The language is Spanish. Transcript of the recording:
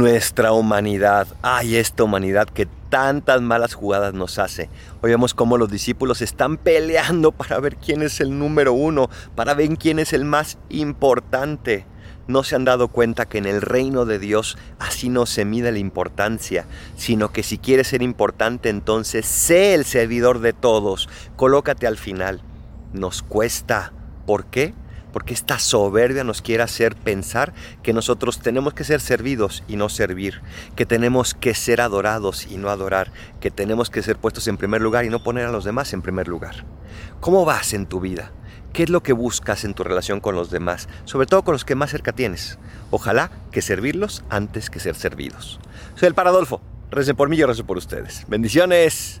Nuestra humanidad, ay, esta humanidad que tantas malas jugadas nos hace. Hoy vemos cómo los discípulos están peleando para ver quién es el número uno, para ver quién es el más importante. No se han dado cuenta que en el reino de Dios así no se mide la importancia, sino que si quieres ser importante entonces sé el servidor de todos, colócate al final. Nos cuesta. ¿Por qué? Porque esta soberbia nos quiere hacer pensar que nosotros tenemos que ser servidos y no servir, que tenemos que ser adorados y no adorar, que tenemos que ser puestos en primer lugar y no poner a los demás en primer lugar. ¿Cómo vas en tu vida? ¿Qué es lo que buscas en tu relación con los demás? Sobre todo con los que más cerca tienes. Ojalá que servirlos antes que ser servidos. Soy el Paradolfo. Recen por mí, yo rezo por ustedes. Bendiciones.